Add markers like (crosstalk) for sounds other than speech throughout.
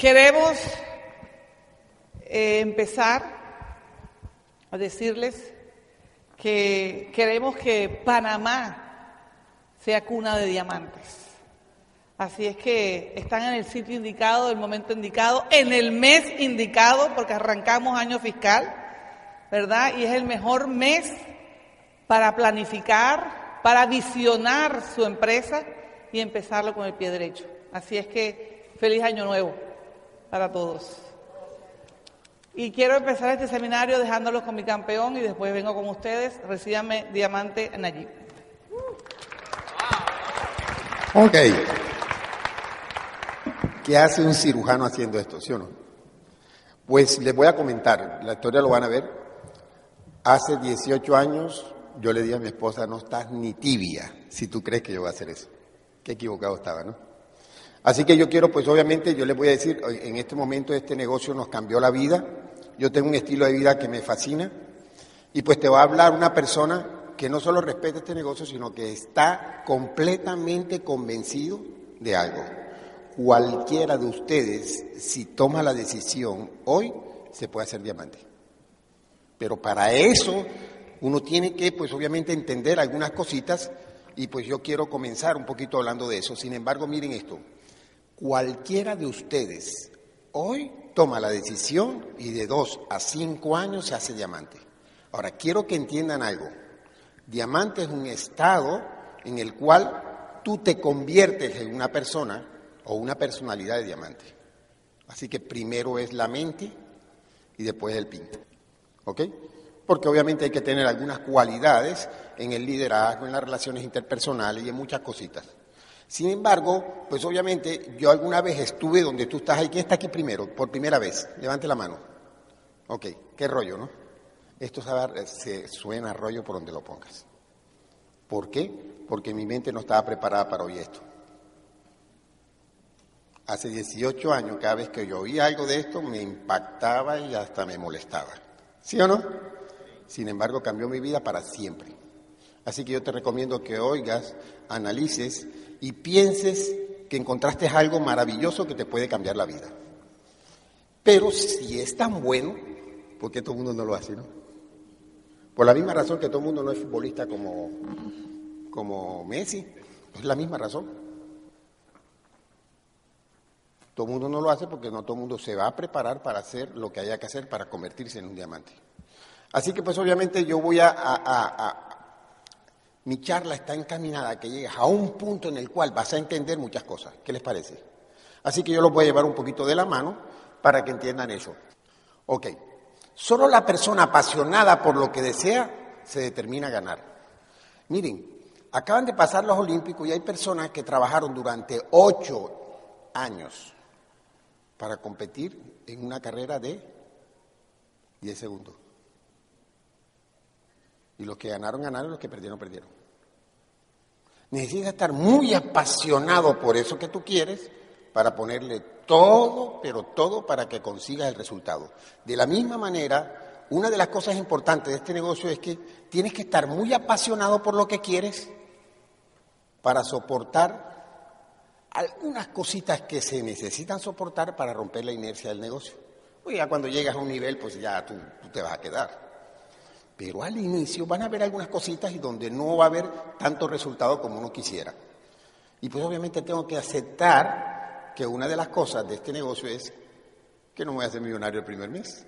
Queremos eh, empezar a decirles que queremos que Panamá sea cuna de diamantes. Así es que están en el sitio indicado, el momento indicado, en el mes indicado, porque arrancamos año fiscal, ¿verdad? Y es el mejor mes para planificar, para visionar su empresa y empezarlo con el pie derecho. Así es que feliz año nuevo para todos. Y quiero empezar este seminario dejándolos con mi campeón y después vengo con ustedes. Recíbanme Diamante Nayib. Ok. ¿Qué hace un cirujano haciendo esto, sí o no? Pues les voy a comentar, la historia lo van a ver. Hace 18 años yo le dije a mi esposa, no estás ni tibia si tú crees que yo voy a hacer eso. Qué equivocado estaba, ¿no? Así que yo quiero, pues obviamente, yo les voy a decir, en este momento este negocio nos cambió la vida. Yo tengo un estilo de vida que me fascina. Y pues te va a hablar una persona que no solo respeta este negocio, sino que está completamente convencido de algo. Cualquiera de ustedes, si toma la decisión hoy, se puede hacer diamante. Pero para eso uno tiene que, pues obviamente, entender algunas cositas y pues yo quiero comenzar un poquito hablando de eso. Sin embargo, miren esto, cualquiera de ustedes hoy toma la decisión y de dos a cinco años se hace diamante. Ahora, quiero que entiendan algo. Diamante es un estado en el cual tú te conviertes en una persona o una personalidad de diamante. Así que primero es la mente y después el pinto. ¿Ok? Porque obviamente hay que tener algunas cualidades en el liderazgo, en las relaciones interpersonales y en muchas cositas. Sin embargo, pues obviamente yo alguna vez estuve donde tú estás ahí. ¿Quién está aquí primero? Por primera vez. Levante la mano. Ok, qué rollo, ¿no? Esto se suena rollo por donde lo pongas. ¿Por qué? Porque mi mente no estaba preparada para oír esto. Hace 18 años, cada vez que yo oía algo de esto, me impactaba y hasta me molestaba. ¿Sí o no? Sin embargo, cambió mi vida para siempre. Así que yo te recomiendo que oigas, analices y pienses que encontraste algo maravilloso que te puede cambiar la vida. Pero si es tan bueno, ¿por qué todo el mundo no lo hace, no? Por la misma razón que todo el mundo no es futbolista como, como Messi, es la misma razón. Todo el mundo no lo hace porque no todo el mundo se va a preparar para hacer lo que haya que hacer para convertirse en un diamante. Así que pues obviamente yo voy a, mi charla está encaminada a que llegues a un punto en el cual vas a entender muchas cosas. ¿Qué les parece? Así que yo los voy a llevar un poquito de la mano para que entiendan eso. Ok, solo la persona apasionada por lo que desea se determina a ganar. Miren, acaban de pasar los Olímpicos y hay personas que trabajaron durante ocho años para competir en una carrera de 10 segundos. Y los que ganaron, ganaron, los que perdieron, perdieron. Necesitas estar muy apasionado por eso que tú quieres para ponerle todo, pero todo para que consigas el resultado. De la misma manera, una de las cosas importantes de este negocio es que tienes que estar muy apasionado por lo que quieres para soportar algunas cositas que se necesitan soportar para romper la inercia del negocio. Pues ya cuando llegas a un nivel, pues ya tú, te vas a quedar. Pero al inicio van a haber algunas cositas y donde no va a haber tanto resultado como uno quisiera. Y pues obviamente tengo que aceptar que una de las cosas de este negocio es que no voy a ser millonario el primer mes.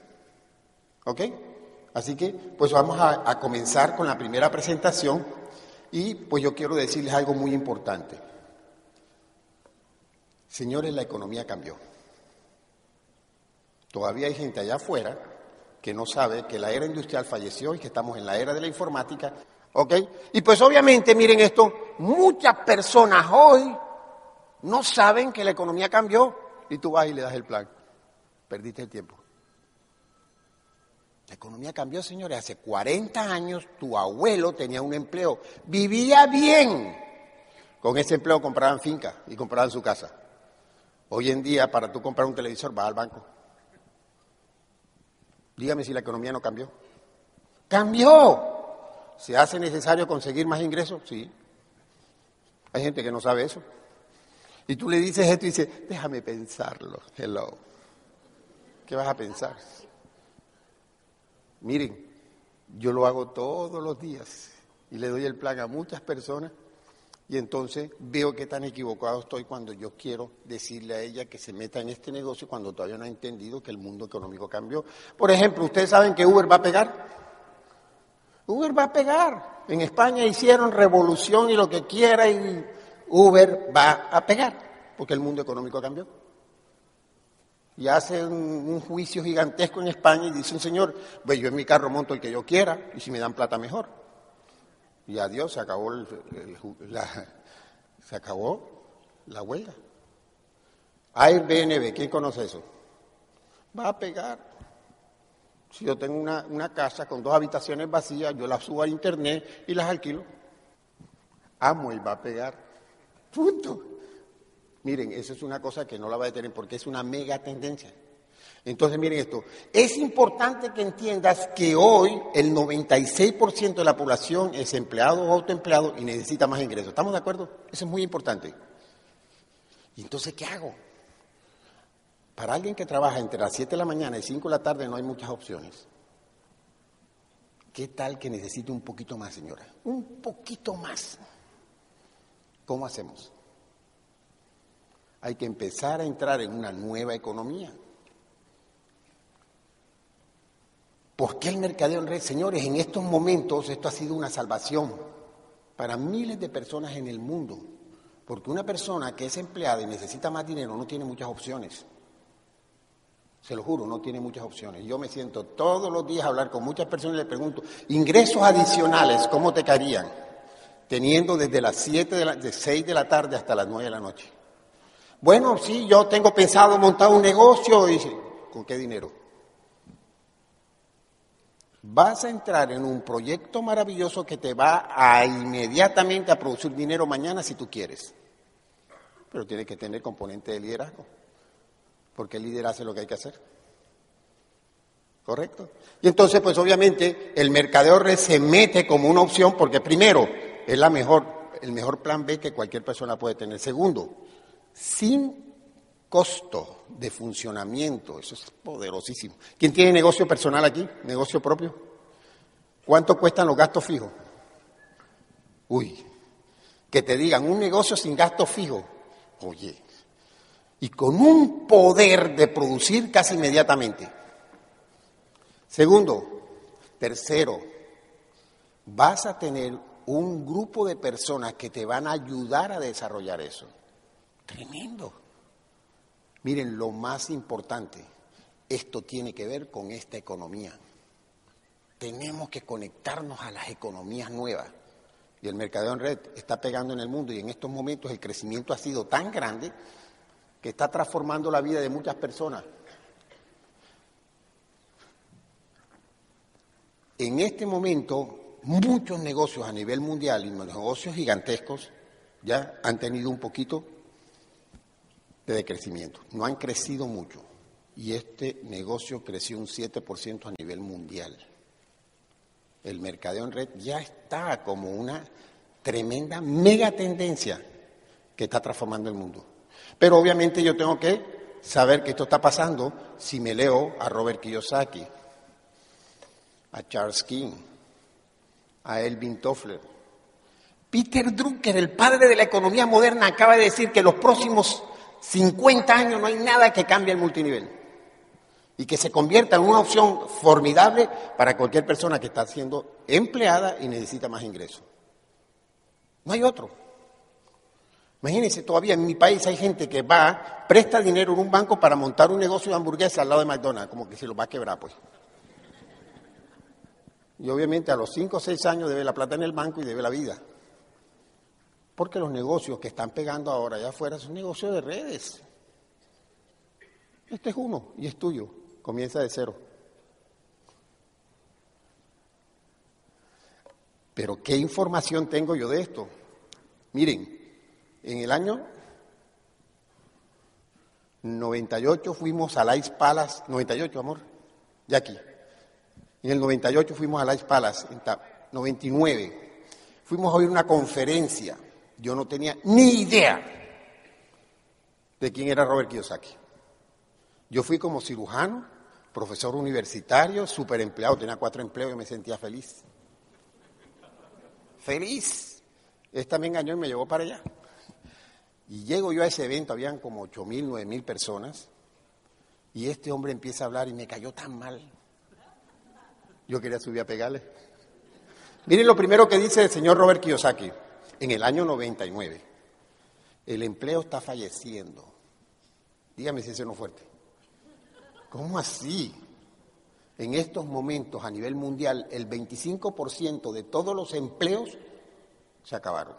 ¿Ok? Así que pues vamos a, a comenzar con la primera presentación y pues yo quiero decirles algo muy importante. Señores, la economía cambió. Todavía hay gente allá afuera que no sabe que la era industrial falleció y que estamos en la era de la informática. ¿Ok? Y pues obviamente, miren esto, muchas personas hoy no saben que la economía cambió y tú vas y le das el plan. Perdiste el tiempo. La economía cambió, señores. Hace 40 años tu abuelo tenía un empleo, vivía bien. Con ese empleo compraban finca y compraban su casa. Hoy en día, para tú comprar un televisor, vas al banco. Dígame si la economía no cambió. ¡Cambió! ¿Se hace necesario conseguir más ingresos? Sí. Hay gente que no sabe eso. Y tú le dices esto y dices, déjame pensarlo. Hello. ¿Qué vas a pensar? Miren, yo lo hago todos los días y le doy el plan a muchas personas y entonces veo que tan equivocado estoy cuando yo quiero decirle a ella que se meta en este negocio cuando todavía no ha entendido que el mundo económico cambió. Por ejemplo, ¿ustedes saben que Uber va a pegar? Uber va a pegar. En España hicieron revolución y lo que quiera y Uber va a pegar, porque el mundo económico cambió. Y hace un, juicio gigantesco en España y dice un señor, pues yo en mi carro monto el que yo quiera y si me dan plata mejor. Y adiós, se acabó, la, (laughs) se acabó la huelga. Airbnb, ¿quién conoce eso? Va a pegar. Si yo tengo una, una casa con dos habitaciones vacías, yo las subo a internet y las alquilo. Amo y va a pegar. Punto. Miren, eso es una cosa que no la va a detener porque es una mega tendencia. Entonces, miren esto, es importante que entiendas que hoy el 96% de la población es empleado o autoempleado y necesita más ingresos. ¿Estamos de acuerdo? Eso es muy importante. ¿Y entonces qué hago? Para alguien que trabaja entre las 7 de la mañana y 5 de la tarde no hay muchas opciones. ¿Qué tal que necesite un poquito más, señora? Un poquito más. ¿Cómo hacemos? Hay que empezar a entrar en una nueva economía. ¿Por qué el mercadeo en red? Señores, en estos momentos esto ha sido una salvación para miles de personas en el mundo. Porque una persona que es empleada y necesita más dinero no tiene muchas opciones. Se lo juro, no tiene muchas opciones. Yo me siento todos los días a hablar con muchas personas y les pregunto, ingresos adicionales, ¿cómo te caerían? Teniendo desde las 7 de, la, de 6 de la tarde hasta las 9 de la noche. Bueno, sí, yo tengo pensado montar un negocio y ¿con qué dinero? Vas a entrar en un proyecto maravilloso que te va a inmediatamente a producir dinero mañana si tú quieres. Pero tiene que tener componente de liderazgo, porque el líder hace lo que hay que hacer. ¿Correcto? Y entonces, pues obviamente, el mercadeo se mete como una opción porque primero, es la mejor, el mejor plan B que cualquier persona puede tener. Segundo, sin costo de funcionamiento, eso es poderosísimo. ¿Quién tiene negocio personal aquí? ¿Negocio propio? ¿Cuánto cuestan los gastos fijos? Uy, que te digan un negocio sin gastos fijos. Oye, y con un poder de producir casi inmediatamente. Segundo, tercero, vas a tener un grupo de personas que te van a ayudar a desarrollar eso. Tremendo. Miren, lo más importante, esto tiene que ver con esta economía. Tenemos que conectarnos a las economías nuevas. Y el mercadeo en red está pegando en el mundo y en estos momentos el crecimiento ha sido tan grande que está transformando la vida de muchas personas. En este momento, muchos negocios a nivel mundial y negocios gigantescos ya han tenido un poquito de decrecimiento. No han crecido mucho y este negocio creció un 7% a nivel mundial. El mercadeo en red ya está como una tremenda mega tendencia que está transformando el mundo. Pero obviamente yo tengo que saber que esto está pasando si me leo a Robert Kiyosaki, a Charles King, a Elvin Toffler. Peter Drucker, el padre de la economía moderna, acaba de decir que los próximos 50 años no hay nada que cambie el multinivel y que se convierta en una opción formidable para cualquier persona que está siendo empleada y necesita más ingresos. No hay otro. Imagínense, todavía en mi país hay gente que va, presta dinero en un banco para montar un negocio de hamburguesa al lado de McDonald's, como que se lo va a quebrar, pues. Y obviamente a los 5 o 6 años debe la plata en el banco y debe la vida. Porque los negocios que están pegando ahora allá afuera son negocios de redes. Este es uno y es tuyo. Comienza de cero. Pero ¿qué información tengo yo de esto? Miren, en el año 98 fuimos a Ice Palace, 98, amor, ya aquí. En el 98 fuimos a Ice Palace, en 99. Fuimos a oír una conferencia yo no tenía ni idea de quién era Robert Kiyosaki. Yo fui como cirujano, profesor universitario, super empleado, tenía cuatro empleos y me sentía feliz. Feliz. Esta me engañó y me llevó para allá. Y llego yo a ese evento, habían como ocho mil, nueve mil personas, y este hombre empieza a hablar y me cayó tan mal. Yo quería subir a pegarle. Miren lo primero que dice el señor Robert Kiyosaki en el año 99. El empleo está falleciendo. Dígame si eso no fuerte. ¿Cómo así? En estos momentos a nivel mundial el 25% de todos los empleos se acabaron.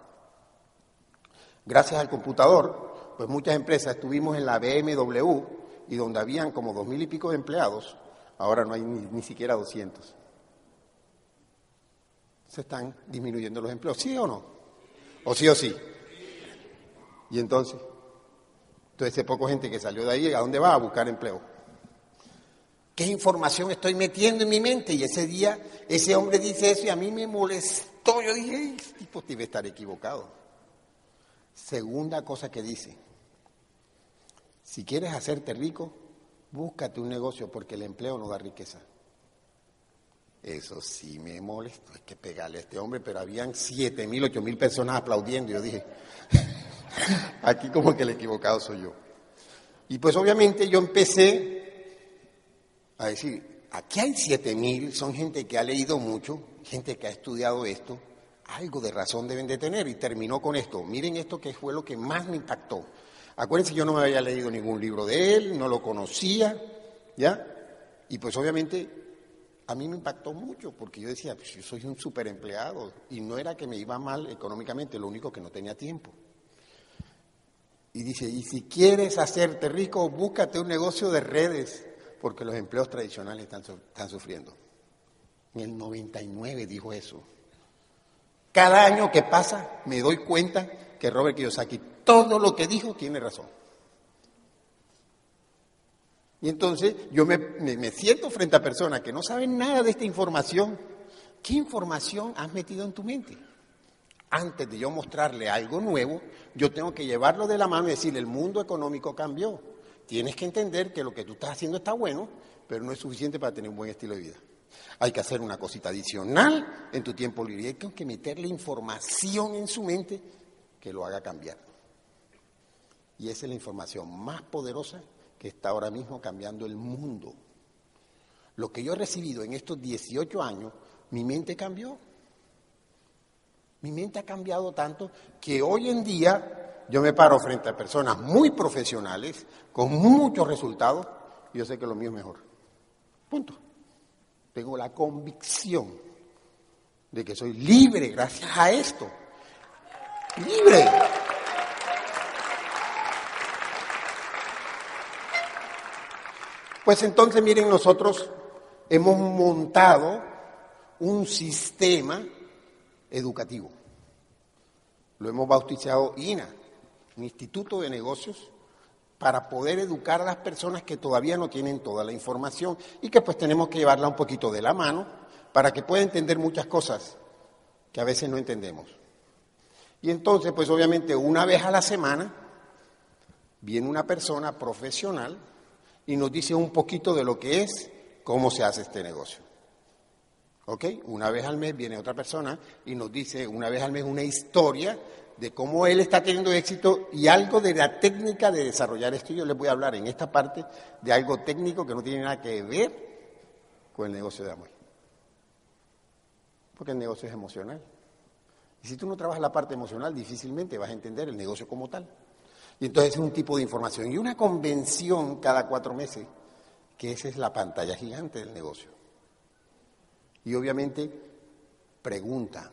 Gracias al computador, pues muchas empresas estuvimos en la BMW y donde habían como dos mil y pico de empleados, ahora no hay ni, ni siquiera 200. Se están disminuyendo los empleos, ¿sí o no? ¿O sí o sí? Y entonces, entonces poco gente que salió de ahí, ¿a dónde va? A buscar empleo. ¿Qué información estoy metiendo en mi mente? Y ese día, ese hombre dice eso y a mí me molestó. Yo dije, este tipo debe estar equivocado. Segunda cosa que dice, si quieres hacerte rico, búscate un negocio porque el empleo no da riqueza. Eso sí me molestó, hay que pegarle a este hombre, pero habían siete mil, ocho mil personas aplaudiendo. Yo dije, (laughs) aquí como que el equivocado soy yo. Y pues obviamente yo empecé a decir, aquí hay siete mil, son gente que ha leído mucho, gente que ha estudiado esto, algo de razón deben de tener. Y terminó con esto. Miren esto que fue lo que más me impactó. Acuérdense, yo no me había leído ningún libro de él, no lo conocía, ¿ya? Y pues obviamente a mí me impactó mucho porque yo decía, pues yo soy un super empleado y no era que me iba mal económicamente, lo único que no tenía tiempo. Y dice, y si quieres hacerte rico, búscate un negocio de redes, porque los empleos tradicionales están, están sufriendo. En el 99 dijo eso. Cada año que pasa me doy cuenta que Robert Kiyosaki, todo lo que dijo tiene razón. Y entonces yo me, siento frente a personas que no saben nada de esta información. ¿Qué información has metido en tu mente? Antes de yo mostrarle algo nuevo, yo tengo que llevarlo de la mano y decirle, el mundo económico cambió. Tienes que entender que lo que tú estás haciendo está bueno, pero no es suficiente para tener un buen estilo de vida. Hay que hacer una cosita adicional en tu tiempo libre. Hay que meterle información en su mente que lo haga cambiar. Y esa es la información más poderosa está ahora mismo cambiando el mundo. Lo que yo he recibido en estos 18 años, mi mente cambió. Mi mente ha cambiado tanto que hoy en día yo me paro frente a personas muy profesionales, con muchos resultados, y yo sé que lo mío es mejor. Punto. Tengo la convicción de que soy libre gracias a esto. Libre. Pues entonces, miren, nosotros hemos montado un sistema educativo. Lo hemos bautizado INA, un instituto de negocios, para poder educar a las personas que todavía no tienen toda la información y que pues tenemos que llevarla un poquito de la mano para que pueda entender muchas cosas que a veces no entendemos. Y entonces, pues obviamente una vez a la semana viene una persona profesional y nos dice un poquito de lo que es, cómo se hace este negocio. ¿Ok? Una vez al mes viene otra persona y nos dice una vez al mes una historia de cómo él está teniendo éxito y algo de la técnica de desarrollar esto. Yo les voy a hablar en esta parte de algo técnico que no tiene nada que ver con el negocio de amor. Porque el negocio es emocional. Y si tú no trabajas la parte emocional, difícilmente vas a entender el negocio como tal. Y entonces es un tipo de información. Y una convención cada cuatro meses, que esa es la pantalla gigante del negocio. Y obviamente pregunta,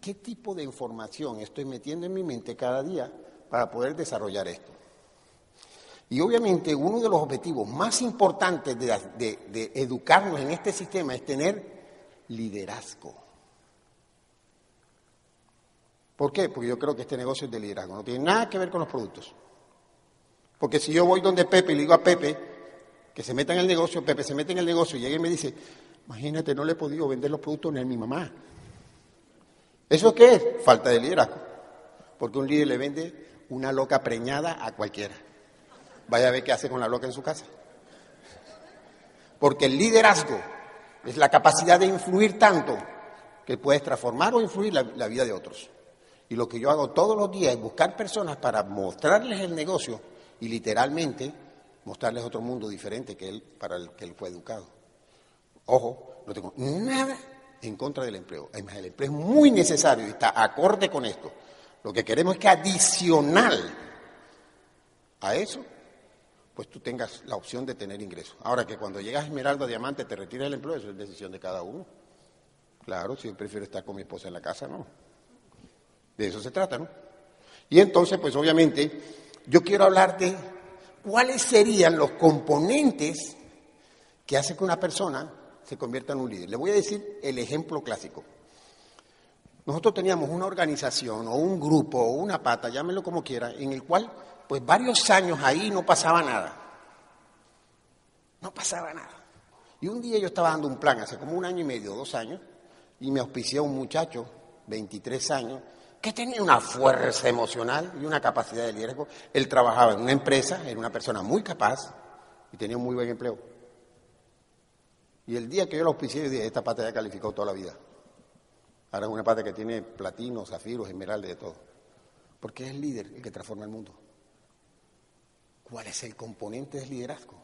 ¿qué tipo de información estoy metiendo en mi mente cada día para poder desarrollar esto? Y obviamente uno de los objetivos más importantes de, de educarnos en este sistema es tener liderazgo. ¿Por qué? Porque yo creo que este negocio es de liderazgo, no tiene nada que ver con los productos. Porque si yo voy donde Pepe y le digo a Pepe que se meta en el negocio, Pepe se mete en el negocio y llega y me dice, imagínate, no le he podido vender los productos ni a mi mamá. ¿Eso qué es? Falta de liderazgo. Porque un líder le vende una loca preñada a cualquiera. Vaya a ver qué hace con la loca en su casa. Porque el liderazgo es la capacidad de influir tanto que puedes transformar o influir la, la vida de otros. Y lo que yo hago todos los días es buscar personas para mostrarles el negocio y literalmente mostrarles otro mundo diferente que él, para el que él fue educado. Ojo, no tengo nada en contra del empleo. Además, el empleo es muy necesario y está acorde con esto. Lo que queremos es que adicional a eso, pues tú tengas la opción de tener ingresos. Ahora que cuando llegas a Esmeralda Diamante te retiras del empleo, eso es decisión de cada uno. Claro, si yo prefiero estar con mi esposa en la casa, no. De eso se trata, ¿no? Y entonces, pues obviamente, yo quiero hablar de cuáles serían los componentes que hacen que una persona se convierta en un líder. Le voy a decir el ejemplo clásico. Nosotros teníamos una organización o un grupo o una pata, llámelo como quiera, en el cual pues varios años ahí no pasaba nada. No pasaba nada. Y un día yo estaba dando un plan, hace como un año y medio, dos años, y me auspició un muchacho, 23 años, que tenía una fuerza emocional y una capacidad de liderazgo. Él trabajaba en una empresa, era una persona muy capaz y tenía un muy buen empleo. Y el día que yo lo auspicié, yo dije, esta pata ya calificó toda la vida. Ahora es una pata que tiene platino, zafiros, esmeraldas, de todo. Porque es el líder el que transforma el mundo. ¿Cuál es el componente del liderazgo?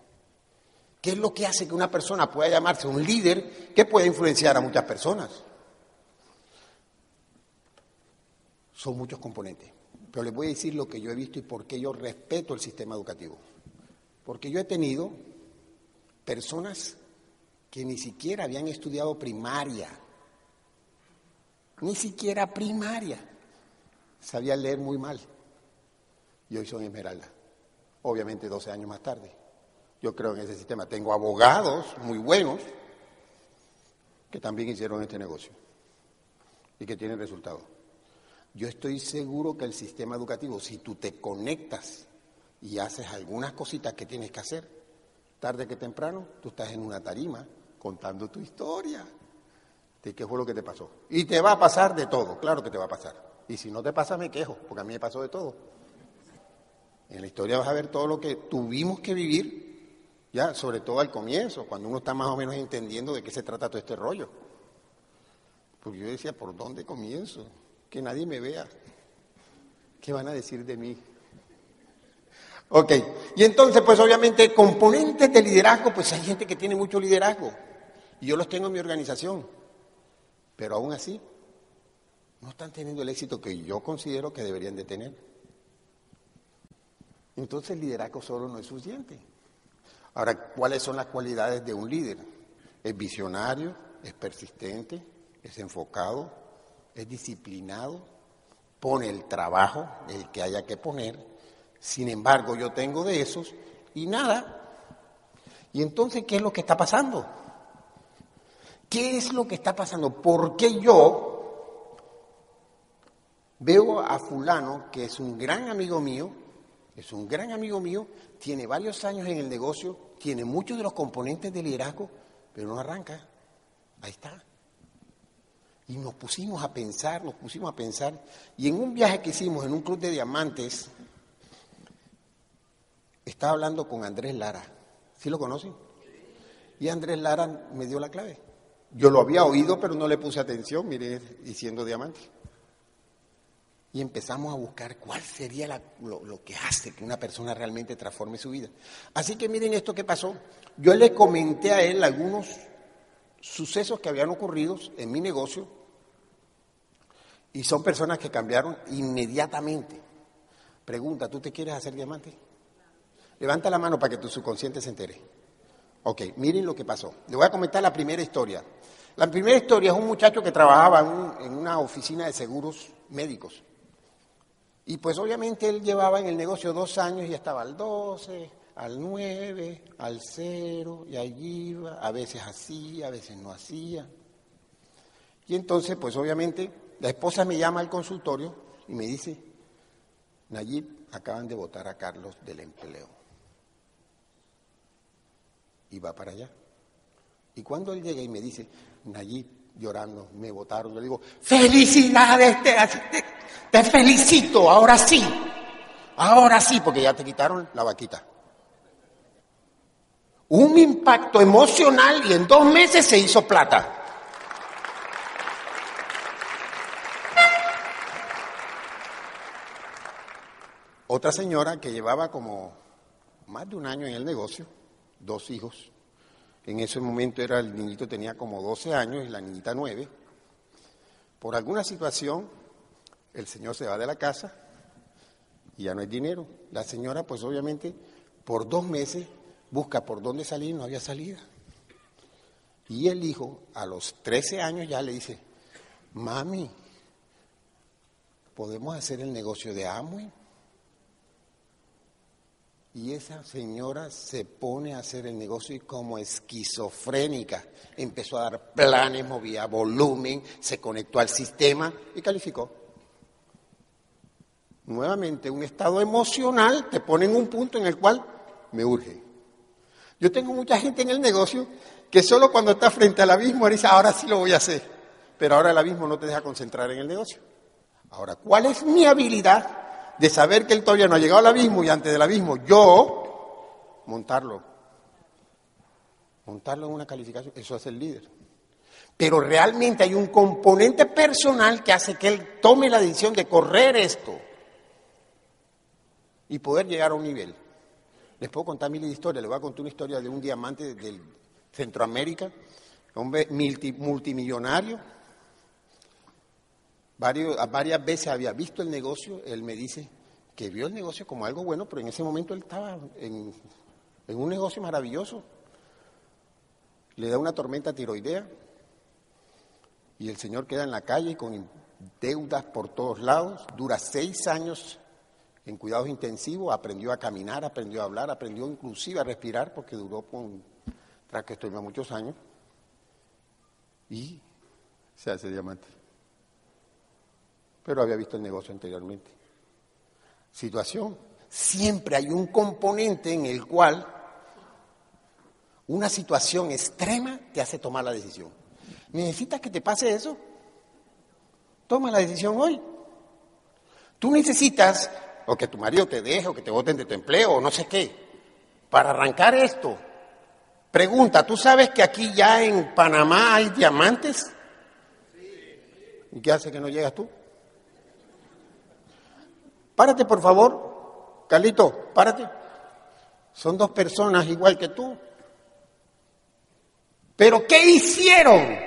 ¿Qué es lo que hace que una persona pueda llamarse un líder que pueda influenciar a muchas personas? Son muchos componentes. Pero les voy a decir lo que yo he visto y por qué yo respeto el sistema educativo. Porque yo he tenido personas que ni siquiera habían estudiado primaria, ni siquiera primaria, sabían leer muy mal. Y hoy son esmeralda. Obviamente 12 años más tarde. Yo creo en ese sistema. Tengo abogados muy buenos que también hicieron este negocio y que tienen resultados. Yo estoy seguro que el sistema educativo, si tú te conectas y haces algunas cositas que tienes que hacer, tarde que temprano, tú estás en una tarima contando tu historia de qué fue lo que te pasó. Y te va a pasar de todo, claro que te va a pasar. Y si no te pasa, me quejo, porque a mí me pasó de todo. En la historia vas a ver todo lo que tuvimos que vivir, ya, sobre todo al comienzo, cuando uno está más o menos entendiendo de qué se trata todo este rollo. Porque yo decía, ¿por dónde comienzo? Que nadie me vea. ¿Qué van a decir de mí? Ok, y entonces, pues obviamente, componentes de liderazgo, pues hay gente que tiene mucho liderazgo. Y yo los tengo en mi organización. Pero aún así, no están teniendo el éxito que yo considero que deberían de tener. Entonces el liderazgo solo no es suficiente. Ahora, ¿cuáles son las cualidades de un líder? Es visionario, es persistente, es enfocado, es disciplinado, pone el trabajo, el que haya que poner. Sin embargo, yo tengo de esos y nada. Y entonces, ¿qué es lo que está pasando? ¿Qué es lo que está pasando? ¿Por qué yo veo a fulano, que es un gran amigo mío, es un gran amigo mío, tiene varios años en el negocio, tiene muchos de los componentes de liderazgo, pero no arranca? Ahí está. Y nos pusimos a pensar, nos pusimos a pensar, y en un viaje que hicimos en un club de diamantes, estaba hablando con Andrés Lara. ¿Sí lo conocen? Y Andrés Lara me dio la clave. Yo lo había oído, pero no le puse atención, mire, diciendo diamante. Y empezamos a buscar cuál sería lo, lo, que hace que una persona realmente transforme su vida. Así que miren esto que pasó. Yo le comenté a él algunos sucesos que habían ocurrido en mi negocio y son personas que cambiaron inmediatamente. Pregunta, ¿tú te quieres hacer diamante? Levanta la mano para que tu subconsciente se entere. Ok, miren lo que pasó. Le voy a comentar la primera historia. La primera historia es un muchacho que trabajaba en, una oficina de seguros médicos. Y pues obviamente él llevaba en el negocio dos años y estaba al 12, al 9, al 0, y allí iba, a veces hacía, a veces no hacía. Y entonces, pues obviamente, la esposa me llama al consultorio y me dice, Nayib, acaban de votar a Carlos del empleo. Y va para allá. Y cuando él llega y me dice, Nayib, llorando, me votaron, le digo, felicidades, te, te, felicito, ahora sí, ahora sí, porque ya te quitaron la vaquita. Un impacto emocional y en dos meses se hizo plata. Otra señora que llevaba como más de un año en el negocio, dos hijos. En ese momento era el niñito tenía como 12 años y la niñita 9. Por alguna situación, el señor se va de la casa y ya no hay dinero. La señora, pues obviamente, por dos meses busca por dónde salir, no había salida. Y el hijo, a los 13 años, ya le dice, mami, ¿podemos hacer el negocio de Amway? Y esa señora se pone a hacer el negocio y como esquizofrénica empezó a dar planes, movía volumen, se conectó al sistema y calificó. Nuevamente, un estado emocional te pone en un punto en el cual me urge. Yo tengo mucha gente en el negocio que solo cuando está frente al abismo dice, ahora sí lo voy a hacer. Pero ahora el abismo no te deja concentrar en el negocio. Ahora, ¿cuál es mi habilidad de saber que él todavía no ha llegado al abismo y antes del abismo yo montarlo. Montarlo en una calificación, eso hace el líder. Pero realmente hay un componente personal que hace que él tome la decisión de correr esto y poder llegar a un nivel. Les puedo contar mil historias, les voy a contar una historia de un diamante del Centroamérica, hombre multimillonario, varias veces había visto el negocio, él me dice que vio el negocio como algo bueno, pero en ese momento él estaba en, un negocio maravilloso. Le da una tormenta tiroidea y el señor queda en la calle con deudas por todos lados, dura seis años en cuidados intensivos, aprendió a caminar, aprendió a hablar, aprendió inclusive a respirar porque duró con tras que estuvimos muchos años. Y se hace diamante pero había visto el negocio anteriormente. Situación. Siempre hay un componente en el cual una situación extrema te hace tomar la decisión. ¿Necesitas que te pase eso? Toma la decisión hoy. Tú necesitas o que tu marido te deje o que te voten de tu empleo o no sé qué. Para arrancar esto, pregunta, ¿tú sabes que aquí ya en Panamá hay diamantes? ¿Y qué hace que no llegas tú? Párate, por favor. Carlito, párate. Son dos personas igual que tú. Pero ¿qué hicieron?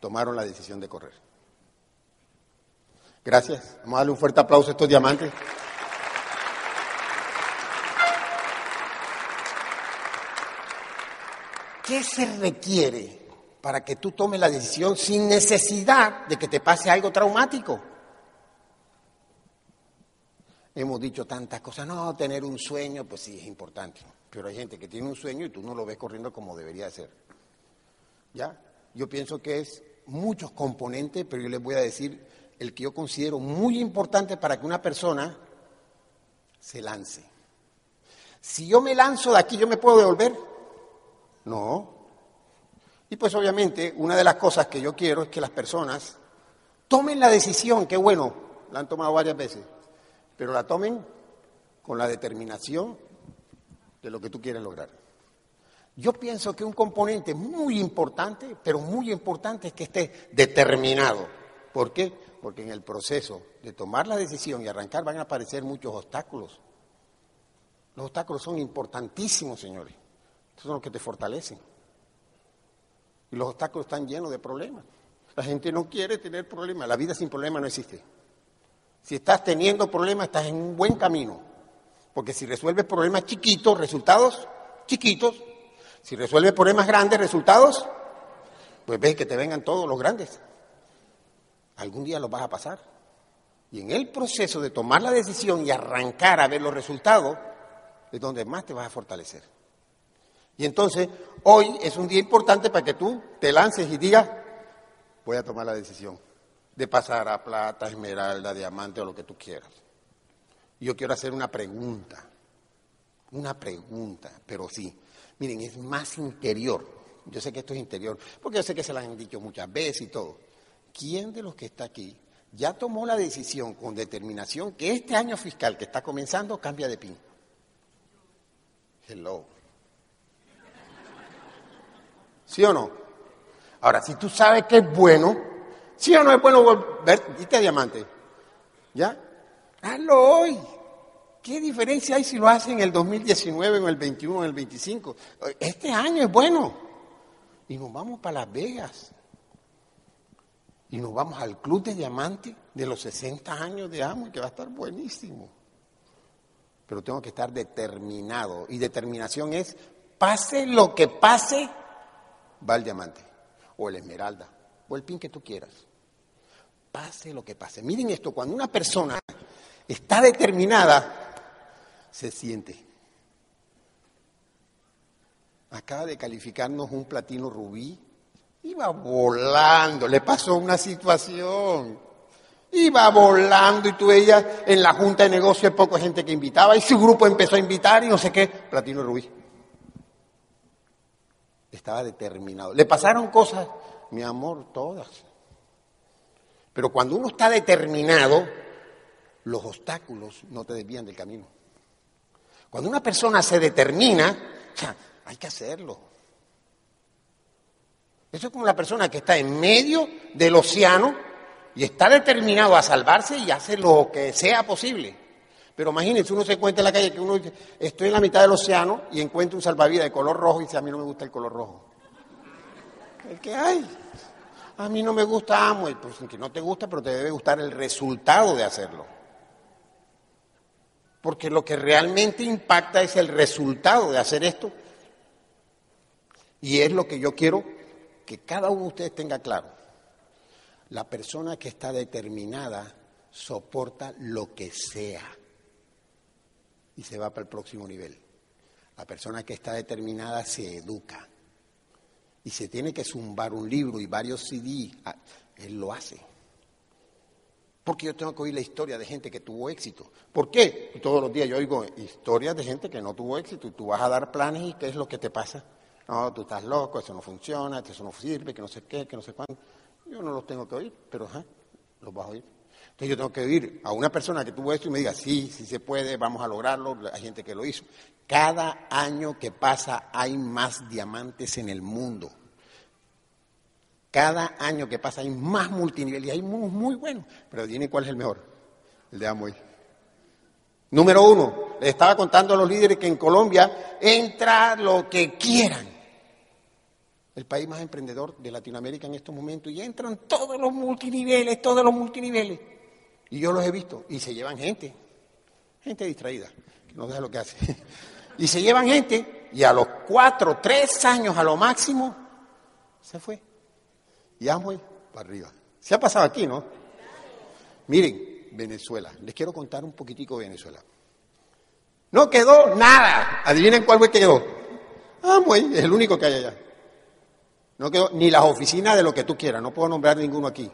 Tomaron la decisión de correr. Gracias. Vamos a darle un fuerte aplauso a estos diamantes. ¿Qué se requiere para que tú tomes la decisión sin necesidad de que te pase algo traumático? Hemos dicho tantas cosas, no, tener un sueño, pues sí, es importante, pero hay gente que tiene un sueño y tú no lo ves corriendo como debería ser. ¿Ya? Yo pienso que es muchos componentes, pero yo les voy a decir el que yo considero muy importante para que una persona se lance. Si yo me lanzo de aquí, ¿yo me puedo devolver? No. Y pues obviamente una de las cosas que yo quiero es que las personas tomen la decisión, que bueno, la han tomado varias veces, pero la tomen con la determinación de lo que tú quieres lograr. Yo pienso que un componente muy importante, pero muy importante, es que esté determinado. ¿Por qué? Porque en el proceso de tomar la decisión y arrancar van a aparecer muchos obstáculos. Los obstáculos son importantísimos, señores. son los que te fortalecen. Y los obstáculos están llenos de problemas. La gente no quiere tener problemas. La vida sin problemas no existe. Si estás teniendo problemas, estás en un buen camino. Porque si resuelves problemas chiquitos, resultados chiquitos. Si resuelves problemas grandes, resultados, pues ves que te vengan todos los grandes. Algún día los vas a pasar. Y en el proceso de tomar la decisión y arrancar a ver los resultados, es donde más te vas a fortalecer. Y entonces, hoy es un día importante para que tú te lances y digas, voy a tomar la decisión de pasar a plata, esmeralda, diamante o lo que tú quieras. Yo quiero hacer una pregunta, una pregunta, pero sí, miren, es más interior. Yo sé que esto es interior, porque yo sé que se lo han dicho muchas veces y todo. ¿Quién de los que está aquí ya tomó la decisión con determinación que este año fiscal que está comenzando cambia de PIN? Hello. ¿Sí o no? Ahora, si tú sabes que es bueno, ¿sí o no es bueno volver, a diamante? ¿Ya? Hazlo hoy. ¿Qué diferencia hay si lo haces en el 2019, en el 21, en el 25? Este año es bueno. Y nos vamos para Las Vegas. Y nos vamos al Club de Diamante de los 60 años de Amo, que va a estar buenísimo. Pero tengo que estar determinado. Y determinación es, pase lo que pase, va el diamante, o el esmeralda, o el pin que tú quieras. Pase lo que pase. Miren esto, cuando una persona está determinada, se siente. Acaba de calificarnos un platino rubí Iba volando, le pasó una situación. Iba volando y tú veías en la junta de negocios poca gente que invitaba y su grupo empezó a invitar y no sé qué. Platino Rubí. Estaba determinado. Le pasaron cosas, mi amor, todas. Pero cuando uno está determinado, los obstáculos no te desvían del camino. Cuando una persona se determina, hay que hacerlo. Eso es como la persona que está en medio del océano y está determinado a salvarse y hace lo que sea posible. Pero imagínense, uno se encuentra en la calle que uno dice, estoy en la mitad del océano y encuentro un salvavidas de color rojo y dice, a mí no me gusta el color rojo. ¿El qué hay? A mí no me gusta amo, pues que no te gusta, pero te debe gustar el resultado de hacerlo. Porque lo que realmente impacta es el resultado de hacer esto. Y es lo que yo quiero que cada uno de ustedes tenga claro, la persona que está determinada soporta lo que sea y se va para el próximo nivel. La persona que está determinada se educa y se tiene que zumbar un libro y varios CD, ah, él lo hace. Porque yo tengo que oír la historia de gente que tuvo éxito. ¿Por qué? todos los días yo oigo historias de gente que no tuvo éxito y tú vas a dar planes y qué es lo que te pasa. No, tú estás loco, eso no funciona, eso no sirve, que no sé qué, que no sé cuándo. Yo no los tengo que oír, pero los vas a oír. Entonces yo tengo que oír a una persona que tuvo esto y me diga, sí, sí se puede, vamos a lograrlo, hay gente que lo hizo. Cada año que pasa hay más diamantes en el mundo. Cada año que pasa hay más multinivel y hay muy, buenos. Pero dime cuál es el mejor, el de Amway. Número uno, le estaba contando a los líderes que en Colombia entra lo que quieran el país más emprendedor de Latinoamérica en estos momentos, y entran todos los multiniveles, todos los multiniveles. Y yo los he visto, y se llevan gente, gente distraída, que no deja lo que hace. Y se llevan gente, y a los cuatro, tres años a lo máximo, se fue. Y voy para arriba. Se ha pasado aquí, ¿no? Miren, Venezuela. Les quiero contar un poquitico de Venezuela. No quedó nada. Adivinen cuál fue que quedó. Amway es el único que hay allá. No quedó ni las oficinas de lo que tú quieras, no puedo nombrar ninguno aquí.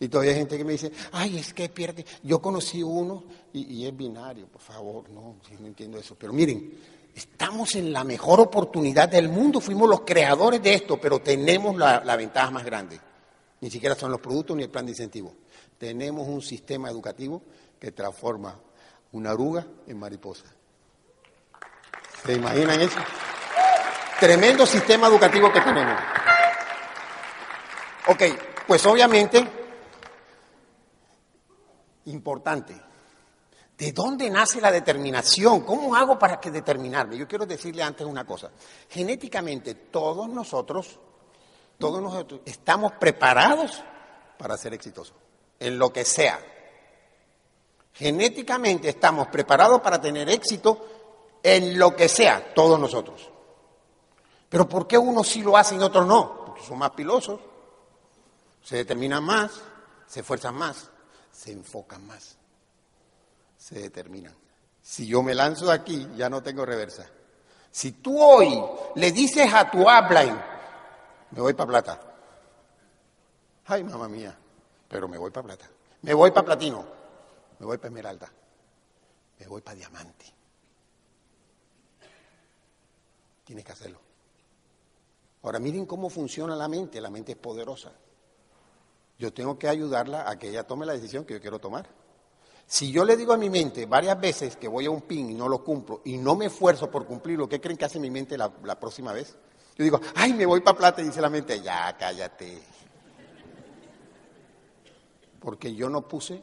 Y todavía hay gente que me dice, ay, es que pierde. Yo conocí uno y, es binario, por favor, no, no entiendo eso. Pero miren, estamos en la mejor oportunidad del mundo, fuimos los creadores de esto, pero tenemos la, la ventaja más grande. Ni siquiera son los productos ni el plan de incentivo. Tenemos un sistema educativo que transforma una oruga en mariposa. ¿Se imaginan eso? Tremendo sistema educativo que tenemos. Ok, pues obviamente, importante. ¿De dónde nace la determinación? ¿Cómo hago para que determinarme? Yo quiero decirle antes una cosa. Genéticamente, todos nosotros, todos nosotros estamos preparados para ser exitosos, en lo que sea. Genéticamente estamos preparados para tener éxito en lo que sea, todos nosotros. Pero ¿por qué unos sí lo hacen y otros no? Porque son más pilosos, se determinan más, se esfuerzan más, se enfocan más, se determinan. Si yo me lanzo de aquí, ya no tengo reversa. Si tú hoy le dices a tu upline, me voy para plata. Ay, mamá mía, pero me voy para plata. Me voy para platino. Me voy para esmeralda. Me voy para diamante. Tienes que hacerlo. Ahora miren cómo funciona la mente, la mente es poderosa. Yo tengo que ayudarla a que ella tome la decisión que yo quiero tomar. Si yo le digo a mi mente varias veces que voy a un pin y no lo cumplo y no me esfuerzo por cumplirlo, ¿qué creen que hace mi mente la, próxima vez? Yo digo, ay, me voy para plata y dice la mente, ya, cállate. Porque yo no puse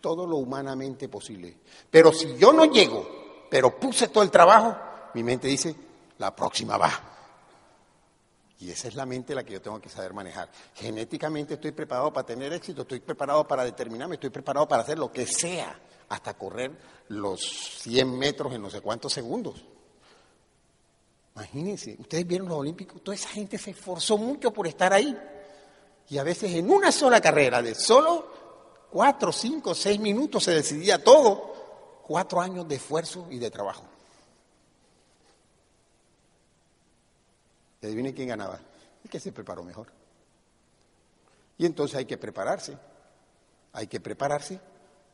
todo lo humanamente posible. Pero si yo no llego, pero puse todo el trabajo, mi mente dice, la próxima va. Y esa es la mente la que yo tengo que saber manejar. Genéticamente estoy preparado para tener éxito, estoy preparado para determinarme, estoy preparado para hacer lo que sea, hasta correr los 100 metros en no sé cuántos segundos. Imagínense, ustedes vieron los Olímpicos, toda esa gente se esforzó mucho por estar ahí. Y a veces en una sola carrera, de solo cuatro, cinco, seis minutos se decidía todo. Cuatro años de esfuerzo y de trabajo. Y adivinen quién ganaba. El que se preparó mejor. Y entonces hay que prepararse. Hay que prepararse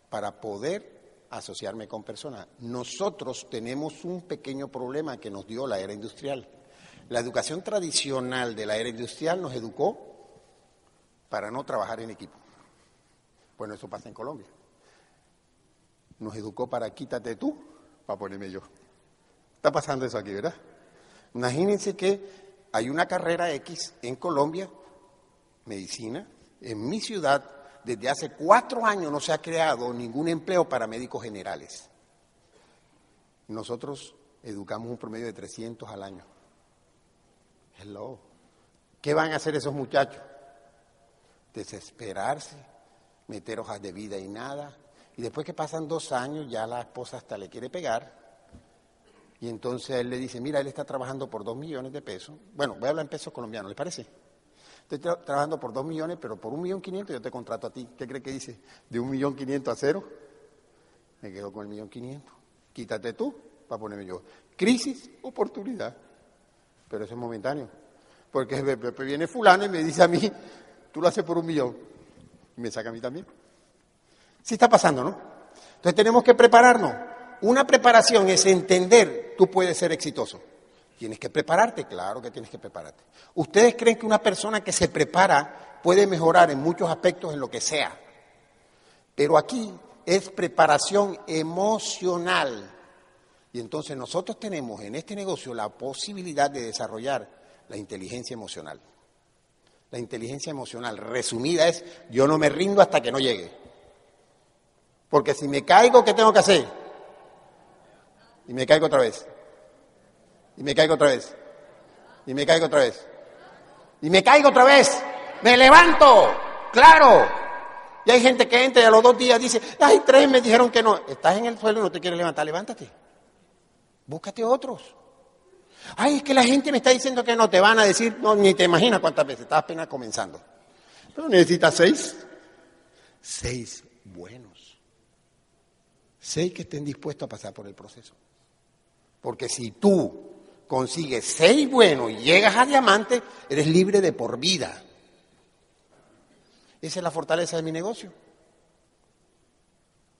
para poder asociarme con personas. Nosotros tenemos un pequeño problema que nos dio la era industrial. La educación tradicional de la era industrial nos educó para no trabajar en equipo. Bueno, eso pasa en Colombia. Nos educó para quítate tú, para ponerme yo. Está pasando eso aquí, ¿verdad? Imagínense que hay una carrera X en Colombia, medicina, en mi ciudad, desde hace cuatro años no se ha creado ningún empleo para médicos generales. Nosotros educamos un promedio de 300 al año. Hello. ¿Qué van a hacer esos muchachos? Desesperarse, meter hojas de vida y nada. Y después que pasan dos años, ya la esposa hasta le quiere pegar y entonces él le dice, mira, él está trabajando por dos millones de pesos. Bueno, voy a hablar en pesos colombianos, ¿le parece? Estoy trabajando por dos millones, pero por un millón quinientos yo te contrato a ti. ¿Qué cree que dice? De un millón quinientos a cero, me quedo con el millón quinientos. Quítate tú para ponerme yo. Crisis, oportunidad. Pero eso es momentáneo. Porque (laughs) viene fulano y me dice a mí, tú lo haces por un millón. Y me saca a mí también. Sí está pasando, ¿no? Entonces tenemos que prepararnos una preparación es entender, tú puedes ser exitoso. Tienes que prepararte, claro que tienes que prepararte. ¿Ustedes creen que una persona que se prepara puede mejorar en muchos aspectos en lo que sea? Pero aquí es preparación emocional. Y entonces nosotros tenemos en este negocio la posibilidad de desarrollar la inteligencia emocional. La inteligencia emocional resumida es yo no me rindo hasta que no llegue. Porque si me caigo, ¿qué tengo que hacer? Y me caigo otra vez. Y me caigo otra vez. Y me caigo otra vez. Y me caigo otra vez. Me levanto. Claro. Y hay gente que entra y a los dos días dice, ay, tres me dijeron que no. Estás en el suelo y no te quieres levantar. Levántate. Búscate otros. Ay, es que la gente me está diciendo que no te van a decir, no, ni te imaginas cuántas veces. Estás apenas comenzando. Pero necesitas seis. Seis buenos. Seis que estén dispuestos a pasar por el proceso. Porque si tú consigues seis buenos y llegas a diamante, eres libre de por vida. Esa es la fortaleza de mi negocio.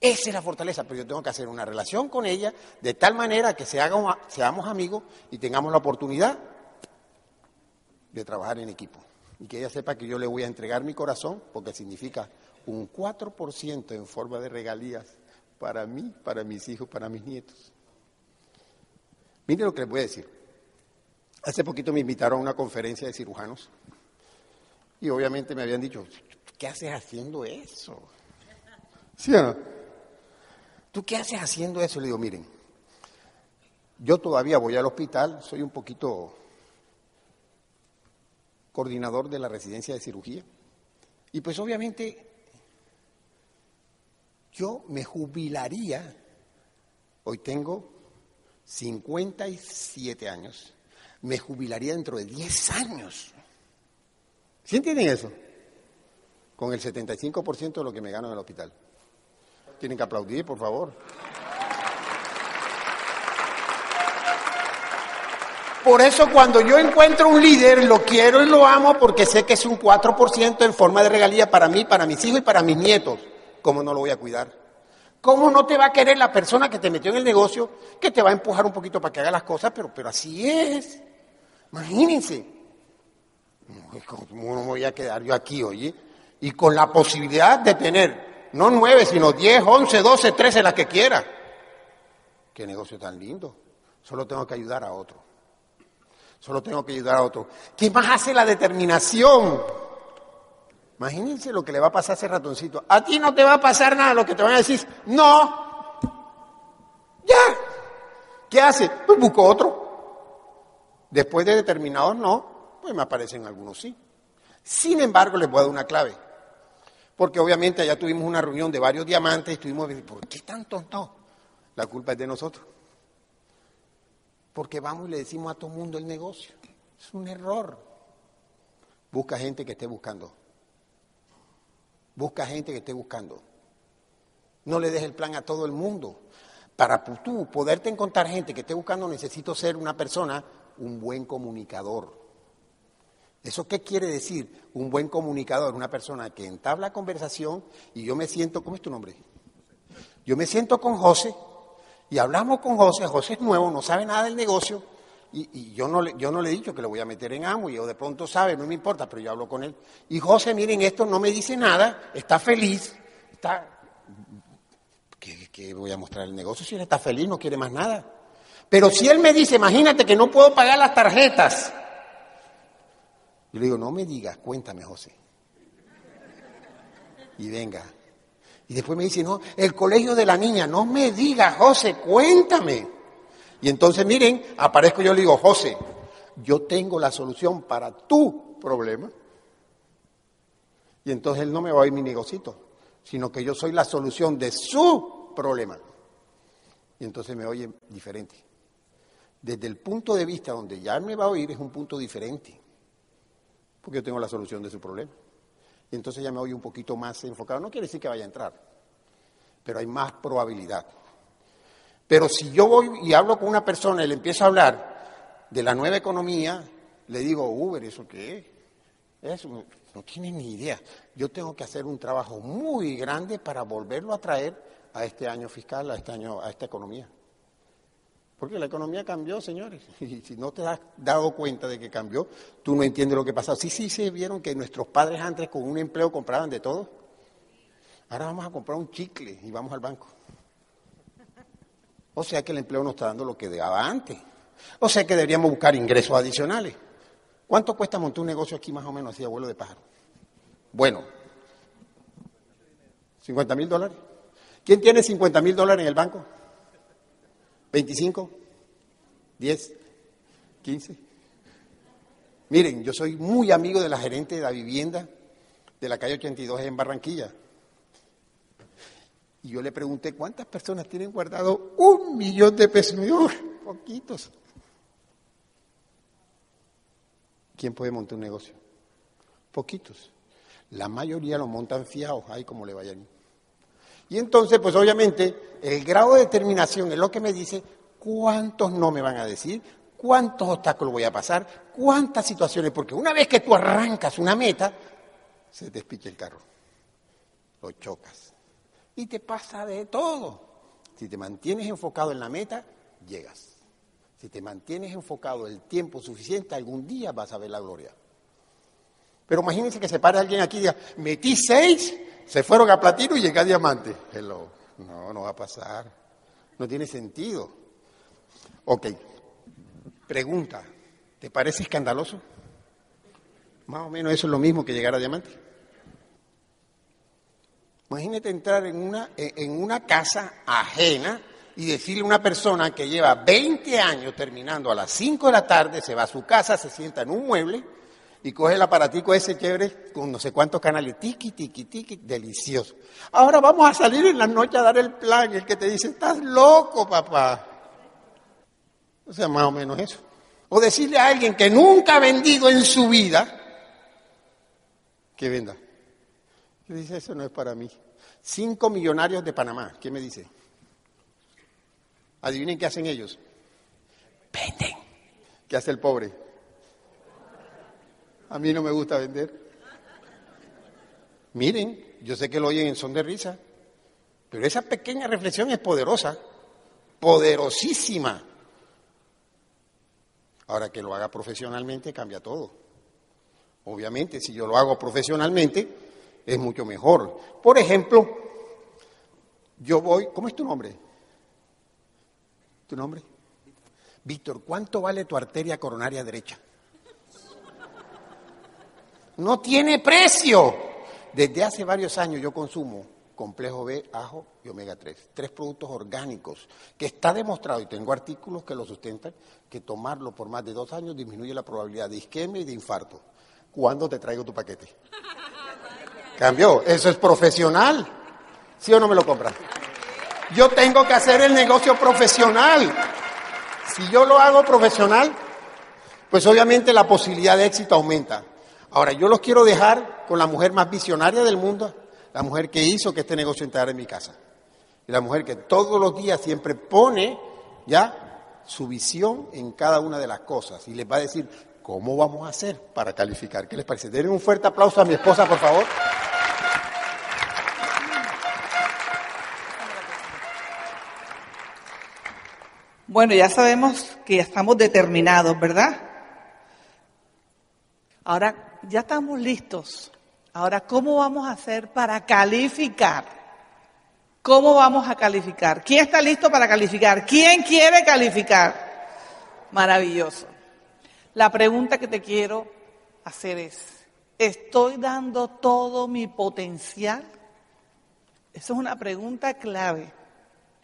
Esa es la fortaleza, pero yo tengo que hacer una relación con ella de tal manera que se seamos amigos y tengamos la oportunidad de trabajar en equipo. Y que ella sepa que yo le voy a entregar mi corazón, porque significa un 4% en forma de regalías para mí, para mis hijos, para mis nietos. Mire lo que les voy a decir. Hace poquito me invitaron a una conferencia de cirujanos y obviamente me habían dicho, ¿qué haces haciendo eso? ¿Sí? ¿Tú qué haces haciendo eso? Le digo, miren, yo todavía voy al hospital, soy un poquito coordinador de la residencia de cirugía y pues obviamente yo me jubilaría, hoy tengo 57 años, me jubilaría dentro de 10 años. ¿Sí entienden eso? Con el 75% de lo que me gano en el hospital. Tienen que aplaudir, por favor. Por eso cuando yo encuentro un líder, lo quiero y lo amo porque sé que es un 4% en forma de regalía para mí, para mis hijos y para mis nietos. ¿Cómo no lo voy a cuidar? ¿Cómo no te va a querer la persona que te metió en el negocio, que te va a empujar un poquito para que haga las cosas? Pero, pero así es. Imagínense. ¿Cómo no voy a quedar yo aquí, oye? Y con la posibilidad de tener, no nueve, sino diez, once, doce, trece, las que quiera. Qué negocio tan lindo. Solo tengo que ayudar a otro. Solo tengo que ayudar a otro. ¿Qué más hace la determinación? Imagínense lo que le va a pasar a ese ratoncito. A ti no te va a pasar nada, lo que te van a decir, no. Ya. ¿Qué hace? Pues busco otro. Después de determinados no, pues me aparecen algunos sí. Sin embargo, les voy a dar una clave. Porque obviamente allá tuvimos una reunión de varios diamantes y estuvimos ¿por qué tantos no? La culpa es de nosotros. Porque vamos y le decimos a todo el mundo el negocio. Es un error. Busca gente que esté buscando. Busca gente que esté buscando. No le des el plan a todo el mundo. Para tú poderte encontrar gente que esté buscando, necesito ser una persona, un buen comunicador. ¿Eso qué quiere decir? Un buen comunicador, una persona que entabla conversación y yo me siento, ¿cómo es tu nombre? Yo me siento con José y hablamos con José, José es nuevo, no sabe nada del negocio y, yo, no le, yo no le he dicho que lo voy a meter en amo y o de pronto sabe, no me importa, pero yo hablo con él. Y José, miren, esto no me dice nada, está feliz, está ¿Qué, voy a mostrar el negocio si él está feliz, no quiere más nada? Pero si él me dice, imagínate que no puedo pagar las tarjetas. Yo le digo, no me digas, cuéntame, José. Y venga. Y después me dice, no, el colegio de la niña, no me digas, José, cuéntame. Y entonces, miren, aparezco yo le digo, José, yo tengo la solución para tu problema. Y entonces él no me va a oír mi negocito, sino que yo soy la solución de su problema. Y entonces me oye diferente. Desde el punto de vista donde ya me va a oír es un punto diferente, porque yo tengo la solución de su problema. Y entonces ya me oye un poquito más enfocado. No quiere decir que vaya a entrar, pero hay más probabilidad. Pero si yo voy y hablo con una persona y le empiezo a hablar de la nueva economía, le digo, Uber, ¿eso qué es? Eso no tiene ni idea. Yo tengo que hacer un trabajo muy grande para volverlo a traer a este año fiscal, a este año, a esta economía. Porque la economía cambió, señores. (laughs) Y si no te has dado cuenta de que cambió, tú no entiendes lo que pasó. Sí, sí, se vieron que nuestros padres antes con un empleo compraban de todo. Ahora vamos a comprar un chicle y vamos al banco. O sea que el empleo no está dando lo que daba antes. O sea que deberíamos buscar ingresos adicionales. ¿Cuánto cuesta montar un negocio aquí más o menos así, abuelo de pájaro? Bueno, 50 mil dólares. ¿Quién tiene 50 mil dólares en el banco? ¿25? ¿10? ¿15? Miren, yo soy muy amigo de la gerente de la vivienda de la calle 82 en Barranquilla. Y yo le pregunté, ¿cuántas personas tienen guardado un millón de pesos? Poquitos. ¿Quién puede montar un negocio? Poquitos. La mayoría lo montan fiados, ahí como le vayan. Y entonces, pues obviamente, el grado de determinación es lo que me dice cuántos no me van a decir, cuántos obstáculos voy a pasar, cuántas situaciones, porque una vez que tú arrancas una meta, se te el carro, lo chocas y te pasa de todo. Si te mantienes enfocado en la meta, llegas. Si te mantienes enfocado el tiempo suficiente, algún día vas a ver la gloria. Pero imagínense que se pare alguien aquí y diga, metí seis se fueron a platino y llegué a diamante. No, no va a pasar. No tiene sentido. Ok. Pregunta. ¿Te parece escandaloso? Más o menos eso es lo mismo que llegar a diamante. Imagínate entrar en una, en una casa ajena y decirle a una persona que lleva 20 años terminando a las 5 de la tarde, se va a su casa, se sienta en un mueble y coge el aparatico ese chévere con no sé cuántos canales, tiki, tiki, tiki, delicioso. Ahora vamos a salir en la noche a dar el plan, el que te dice, estás loco, papá. O sea, más o menos eso. O decirle a alguien que nunca ha vendido en su vida, que venda. Eso no es para mí. Cinco millonarios de Panamá, ¿qué me dice? Adivinen qué hacen ellos. Venden. ¿Qué hace el pobre? A mí no me gusta vender. Miren, yo sé que lo oyen en son de risa, pero esa pequeña reflexión es poderosa, poderosísima. Ahora que lo haga profesionalmente cambia todo. Obviamente, si yo lo hago profesionalmente, es mucho mejor. Por ejemplo, yo voy, ¿cómo es tu nombre? ¿Tu nombre? Víctor, ¿cuánto vale tu arteria coronaria derecha? No tiene precio. Desde hace varios años yo consumo complejo B, ajo y omega 3. Tres productos orgánicos que está demostrado, y tengo artículos que lo sustentan, que tomarlo por más de dos años disminuye la probabilidad de isquemia y de infarto. ¿Cuándo te traigo tu paquete? Cambió. Eso es profesional. ¿Sí o no me lo compran? Yo tengo que hacer el negocio profesional. Si yo lo hago profesional, pues obviamente la posibilidad de éxito aumenta. Ahora, yo los quiero dejar con la mujer más visionaria del mundo, la mujer que hizo que este negocio entrara en mi casa. Y la mujer que todos los días siempre pone ya su visión en cada una de las cosas y les va a decir cómo vamos a hacer para calificar. ¿Qué les parece? Denle un fuerte aplauso a mi esposa, por favor. Bueno, ya sabemos que ya estamos determinados, ¿verdad? Ahora ya estamos listos Ahora, ¿cómo vamos a hacer para calificar? ¿Cómo vamos a calificar? ¿Quién está listo para calificar? ¿Quién quiere calificar? Maravilloso. La pregunta que te quiero hacer es, ¿estoy dando todo mi potencial? Esa es una pregunta clave.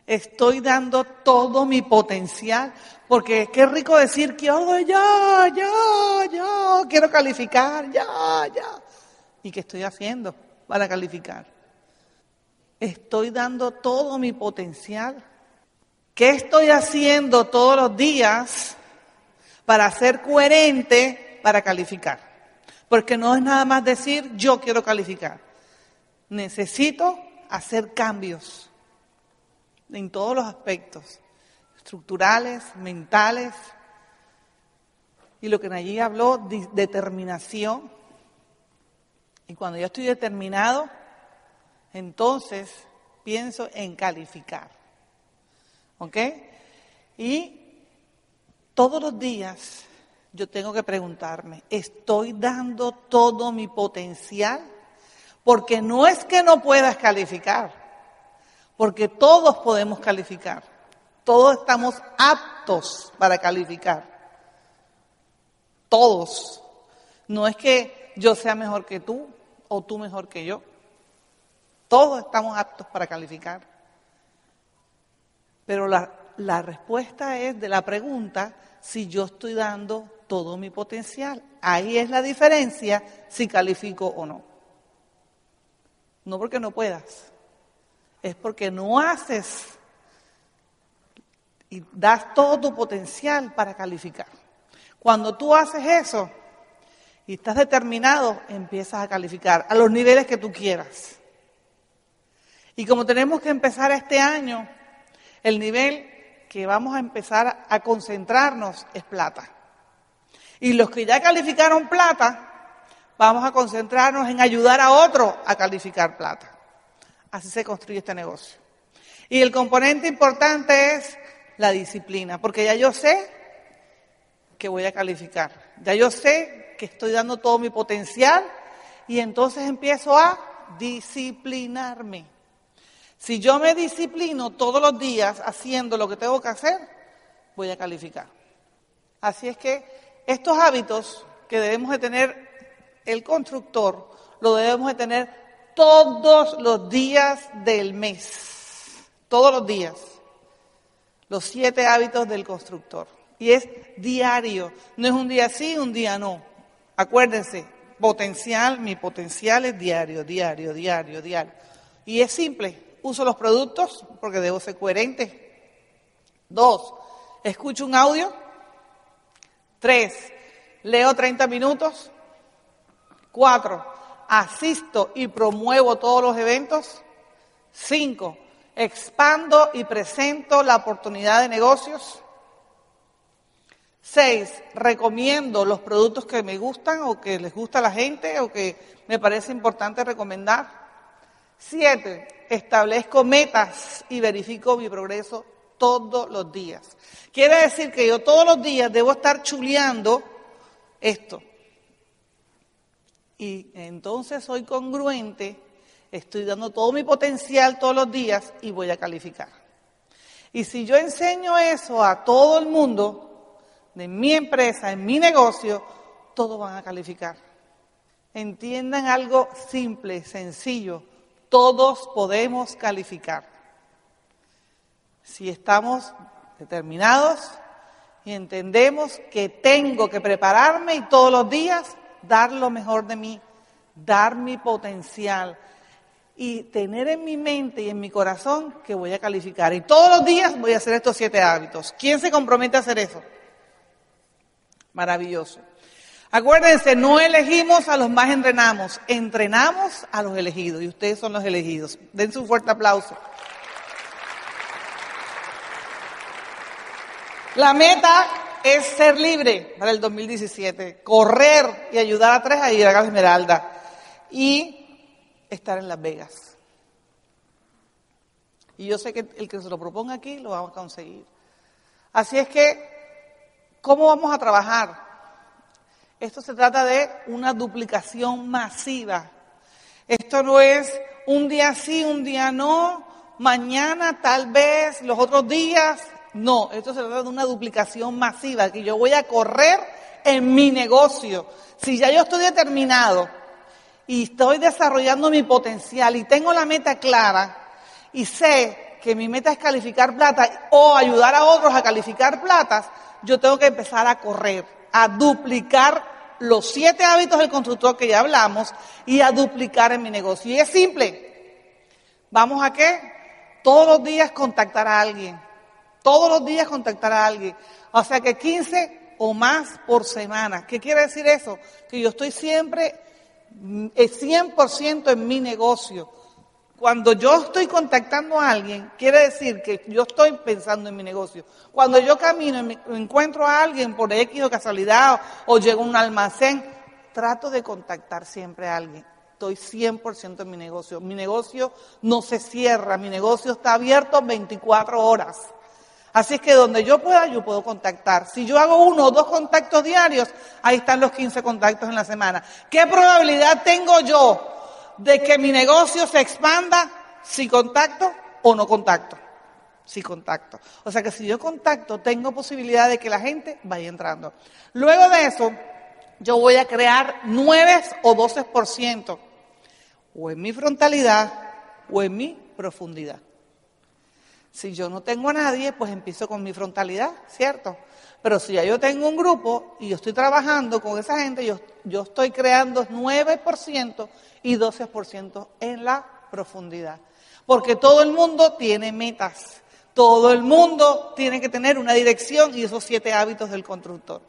Estoy dando todo mi potencial, porque qué rico decir que oh, ya, ya, ya, quiero calificar, ya, ya. ¿Y qué estoy haciendo para calificar? ¿Estoy dando todo mi potencial? ¿Qué estoy haciendo todos los días para ser coherente para calificar? Porque no es nada más decir yo quiero calificar. Necesito hacer cambios en todos los aspectos, estructurales, mentales. Y lo que allí habló, determinación, y cuando yo estoy determinado, entonces pienso en calificar. ¿Ok? Y todos los días yo tengo que preguntarme, ¿estoy dando todo mi potencial? Porque no es que no puedas calificar, porque todos podemos calificar, todos estamos aptos para calificar, todos. No es que yo sea mejor que tú o tú mejor que yo. Todos estamos aptos para calificar. Pero la, la respuesta es de la pregunta si yo estoy dando todo mi potencial. Ahí es la diferencia si califico o no. No porque no puedas, es porque no haces y das todo tu potencial para calificar. Cuando tú haces eso, y estás determinado, empiezas a calificar a los niveles que tú quieras. Y como tenemos que empezar este año, el nivel que vamos a empezar a concentrarnos es plata. Y los que ya calificaron plata, vamos a concentrarnos en ayudar a otro a calificar plata. Así se construye este negocio. Y el componente importante es la disciplina, porque ya yo sé que voy a calificar. Ya yo sé que estoy dando todo mi potencial y entonces empiezo a disciplinarme. Si yo me disciplino todos los días haciendo lo que tengo que hacer, voy a calificar. Así es que estos hábitos que debemos de tener el constructor, lo debemos de tener todos los días del mes. Todos los días. Los siete hábitos del constructor. Y es diario. No es un día sí, un día no. Acuérdense, potencial, mi potencial es diario, diario, diario, diario. Y es simple, uso los productos porque debo ser coherente. Dos, escucho un audio. Tres, leo 30 minutos. Cuatro, asisto y promuevo todos los eventos. Cinco, expando y presento la oportunidad de negocios. Seis, recomiendo los productos que me gustan o que les gusta a la gente o que me parece importante recomendar. Siete, establezco metas y verifico mi progreso todos los días. Quiere decir que yo todos los días debo estar chuleando esto. Y entonces soy congruente, estoy dando todo mi potencial todos los días y voy a calificar. Y si yo enseño eso a todo el mundo, de mi empresa, en mi negocio, todos van a calificar. Entiendan algo simple, sencillo. Todos podemos calificar. Si estamos determinados y entendemos que tengo que prepararme y todos los días dar lo mejor de mí, dar mi potencial y tener en mi mente y en mi corazón que voy a calificar. Y todos los días voy a hacer estos siete hábitos. ¿Quién se compromete a hacer eso? Maravilloso. Acuérdense, no elegimos a los más entrenamos, entrenamos a los elegidos y ustedes son los elegidos. Dense un fuerte aplauso. La meta es ser libre para el 2017, correr y ayudar a tres a ir a la Esmeralda y estar en Las Vegas. Y yo sé que el que se lo proponga aquí lo vamos a conseguir. Así es que, ¿cómo vamos a trabajar? Esto se trata de una duplicación masiva. Esto no es un día sí, un día no, mañana tal vez, los otros días. No, esto se trata de una duplicación masiva, que yo voy a correr en mi negocio. Si ya yo estoy determinado y estoy desarrollando mi potencial y tengo la meta clara y sé que mi meta es calificar plata o ayudar a otros a calificar platas, yo tengo que empezar a correr, a duplicar los siete hábitos del constructor que ya hablamos y a duplicar en mi negocio. Y es simple. ¿Vamos a qué? Todos los días contactar a alguien. Todos los días contactar a alguien. O sea que 15 o más por semana. ¿Qué quiere decir eso? Que yo estoy siempre 100% en mi negocio cuando yo estoy contactando a alguien, quiere decir que yo estoy pensando en mi negocio. Cuando yo camino y me encuentro a alguien por X o casualidad o, llego a un almacén, trato de contactar siempre a alguien. Estoy 100% en mi negocio. Mi negocio no se cierra, mi negocio está abierto 24 horas. Así es que donde yo pueda, yo puedo contactar. Si yo hago uno o dos contactos diarios, ahí están los 15 contactos en la semana. ¿Qué probabilidad tengo yo de que mi negocio se expanda si contacto o no contacto. Si contacto. O sea que si yo contacto, tengo posibilidad de que la gente vaya entrando. Luego de eso, yo voy a crear 9 o 12%, o en mi frontalidad o en mi profundidad. Si yo no tengo a nadie, pues empiezo con mi frontalidad, ¿cierto? Pero si ya yo tengo un grupo y yo estoy trabajando con esa gente, yo, yo estoy creando 9% y 12% en la profundidad. Porque todo el mundo tiene metas. Todo el mundo tiene que tener una dirección y esos siete hábitos del constructor.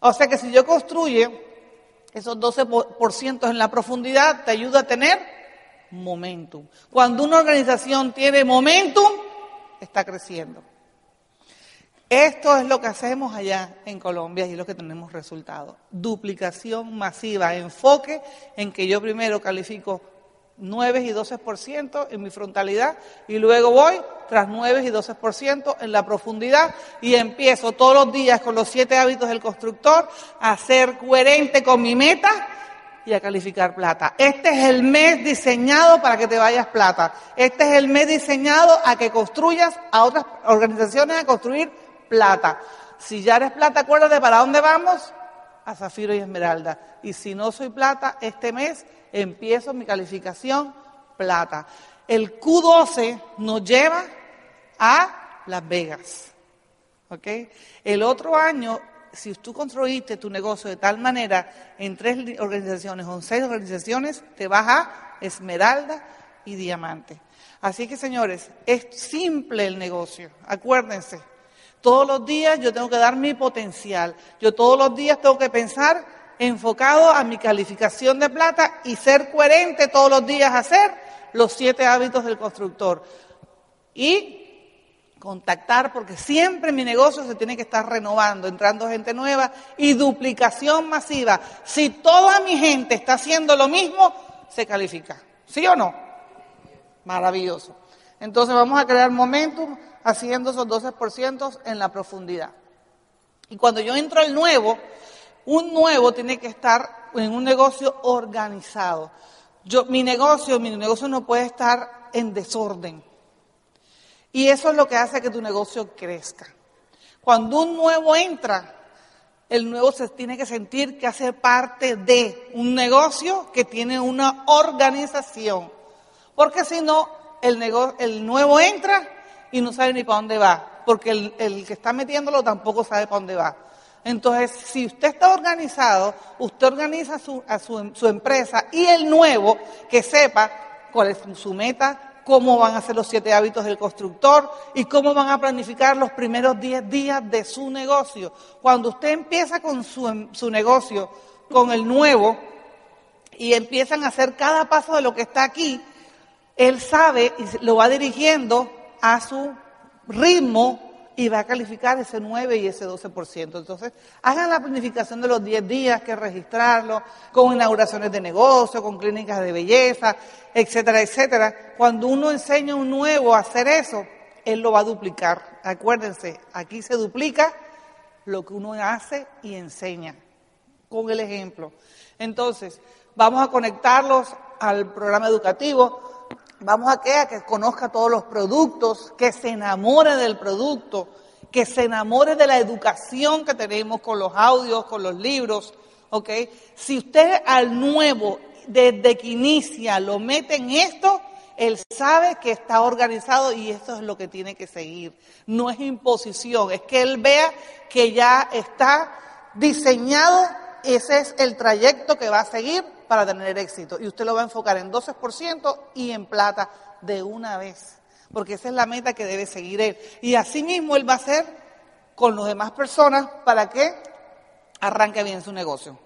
O sea que si yo construye esos 12% en la profundidad, te ayuda a tener momentum. Cuando una organización tiene momentum, está creciendo. Esto es lo que hacemos allá en Colombia y es lo que tenemos resultado. Duplicación masiva, enfoque en que yo primero califico 9 y 12% en mi frontalidad y luego voy tras 9 y 12% en la profundidad y empiezo todos los días con los siete hábitos del constructor a ser coherente con mi meta y a calificar plata. Este es el mes diseñado para que te vayas plata. Este es el mes diseñado a que construyas a otras organizaciones a construir plata. Si ya eres plata, acuérdate para dónde vamos, a zafiro y esmeralda. Y si no soy plata, este mes empiezo mi calificación plata. El Q12 nos lleva a Las Vegas. ¿Ok? El otro año, si tú construiste tu negocio de tal manera en tres organizaciones o en seis organizaciones, te vas a esmeralda y diamante. Así que, señores, es simple el negocio. Acuérdense, todos los días yo tengo que dar mi potencial. Yo todos los días tengo que pensar enfocado a mi calificación de plata y ser coherente todos los días hacer los siete hábitos del constructor. Y contactar, porque siempre mi negocio se tiene que estar renovando, entrando gente nueva y duplicación masiva. Si toda mi gente está haciendo lo mismo, se califica. ¿Sí o no? Maravilloso. Entonces vamos a crear momentum haciendo esos 12% en la profundidad. Y cuando yo entro al nuevo, un nuevo tiene que estar en un negocio organizado. Yo, mi negocio, mi negocio no puede estar en desorden. Y eso es lo que hace que tu negocio crezca. Cuando un nuevo entra, el nuevo se tiene que sentir que hace parte de un negocio que tiene una organización. Porque si no, el, nuevo entra y no sabe ni para dónde va. Porque el, que está metiéndolo tampoco sabe para dónde va. Entonces, si usted está organizado, usted organiza a su, su empresa y el nuevo que sepa cuál es su meta, cómo van a ser los siete hábitos del constructor y cómo van a planificar los primeros diez días de su negocio. Cuando usted empieza con su, su negocio, con el nuevo, y empiezan a hacer cada paso de lo que está aquí, él sabe y lo va dirigiendo a su ritmo y va a calificar ese 9 y ese 12%. Entonces, hagan la planificación de los 10 días, que registrarlo, con inauguraciones de negocio, con clínicas de belleza, etcétera, etcétera. Cuando uno enseña a un nuevo a hacer eso, él lo va a duplicar. Acuérdense, aquí se duplica lo que uno hace y enseña, con el ejemplo. Entonces, vamos a conectarlos al programa educativo Vamos a que, a que conozca todos los productos, que se enamore del producto, que se enamore de la educación que tenemos con los audios, con los libros, ¿ok? Si usted al nuevo, desde que inicia, lo mete en esto, él sabe que está organizado y esto es lo que tiene que seguir. No es imposición, es que él vea que ya está diseñado, ese es el trayecto que va a seguir para tener éxito. Y usted lo va a enfocar en 12% y en plata de una vez. Porque esa es la meta que debe seguir él. Y así mismo él va a hacer con las demás personas para que arranque bien su negocio.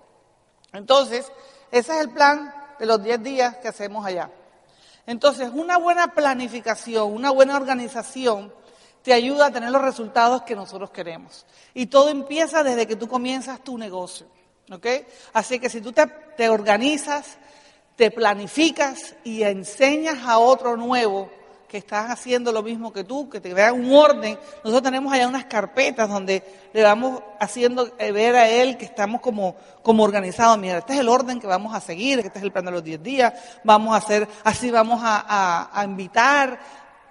Entonces, ese es el plan de los 10 días que hacemos allá. Entonces, una buena planificación, una buena organización te ayuda a tener los resultados que nosotros queremos. Y todo empieza desde que tú comienzas tu negocio. Así que si tú te, organizas, te planificas y enseñas a otro nuevo que estás haciendo lo mismo que tú, que te vea un orden. Nosotros tenemos allá unas carpetas donde le vamos haciendo eh, ver a él que estamos como, como organizados. Mira, este es el orden que vamos a seguir, este es el plan de los 10 días, vamos a hacer, así vamos a, a invitar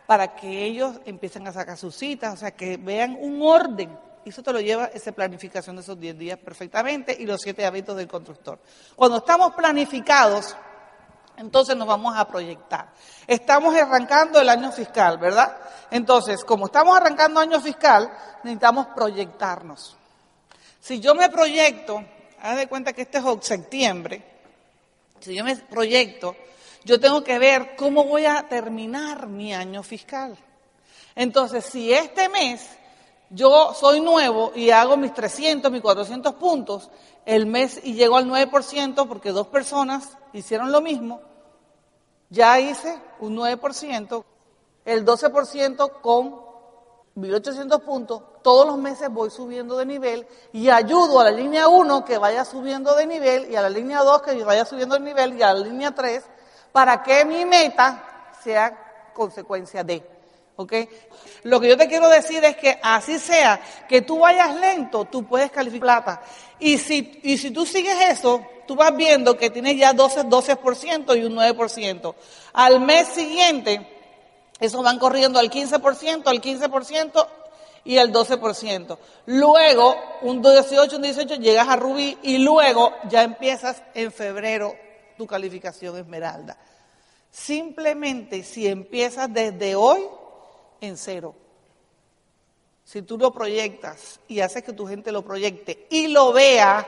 para que ellos empiecen a sacar sus citas, o sea, que vean un orden y eso te lo lleva esa planificación de esos 10 días perfectamente y los siete hábitos del constructor. Cuando estamos planificados, entonces nos vamos a proyectar. Estamos arrancando el año fiscal, ¿verdad? Entonces, como estamos arrancando año fiscal, necesitamos proyectarnos. Si yo me proyecto, haz de cuenta que este es septiembre, si yo me proyecto, yo tengo que ver cómo voy a terminar mi año fiscal. Entonces, si este mes yo soy nuevo y hago mis 300, mis 400 puntos el mes y llego al 9% porque dos personas hicieron lo mismo, ya hice un 9%, el 12% con 1800 puntos, todos los meses voy subiendo de nivel y ayudo a la línea 1 que vaya subiendo de nivel y a la línea 2 que vaya subiendo de nivel y a la línea 3 para que mi meta sea consecuencia de. ¿Ok? Lo que yo te quiero decir es que así sea, que tú vayas lento, tú puedes calificar plata. Y si, y si tú sigues eso, tú vas viendo que tienes ya 12, 12% y un 9%. Al mes siguiente, esos van corriendo al 15%, al 15% y al 12%. Luego, un 18, un 18, llegas a Rubí y luego ya empiezas en febrero tu calificación esmeralda. Simplemente si empiezas desde hoy, en cero. Si tú lo proyectas y haces que tu gente lo proyecte y lo vea,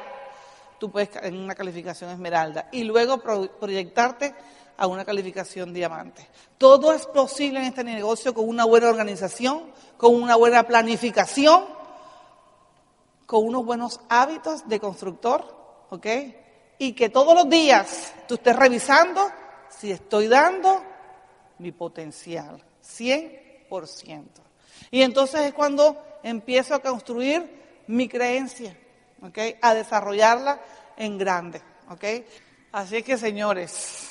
tú puedes en una calificación esmeralda y luego proyectarte a una calificación diamante. Todo es posible en este negocio con una buena organización, con una buena planificación, con unos buenos hábitos de constructor, ¿ok? Y que todos los días tú estés revisando si estoy dando mi potencial. 100 y entonces es cuando empiezo a construir mi creencia, ¿ok? A desarrollarla en grande, ¿ok? Así que, señores,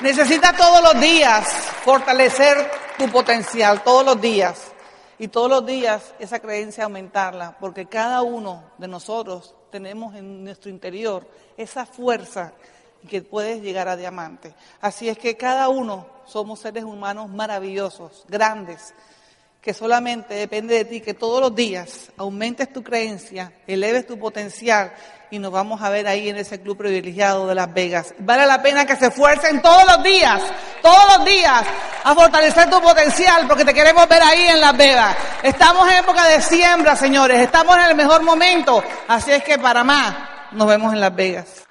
necesita todos los días fortalecer tu potencial, todos los días. Y todos los días esa creencia aumentarla, porque cada uno de nosotros tenemos en nuestro interior esa fuerza que puedes llegar a diamante. Así es que cada uno somos seres humanos maravillosos, grandes, que solamente depende de ti, que todos los días aumentes tu creencia, eleves tu potencial y nos vamos a ver ahí en ese club privilegiado de Las Vegas. Vale la pena que se esfuercen todos los días, todos los días, a fortalecer tu potencial porque te queremos ver ahí en Las Vegas. Estamos en época de siembra, señores, estamos en el mejor momento, así es que para más, nos vemos en Las Vegas.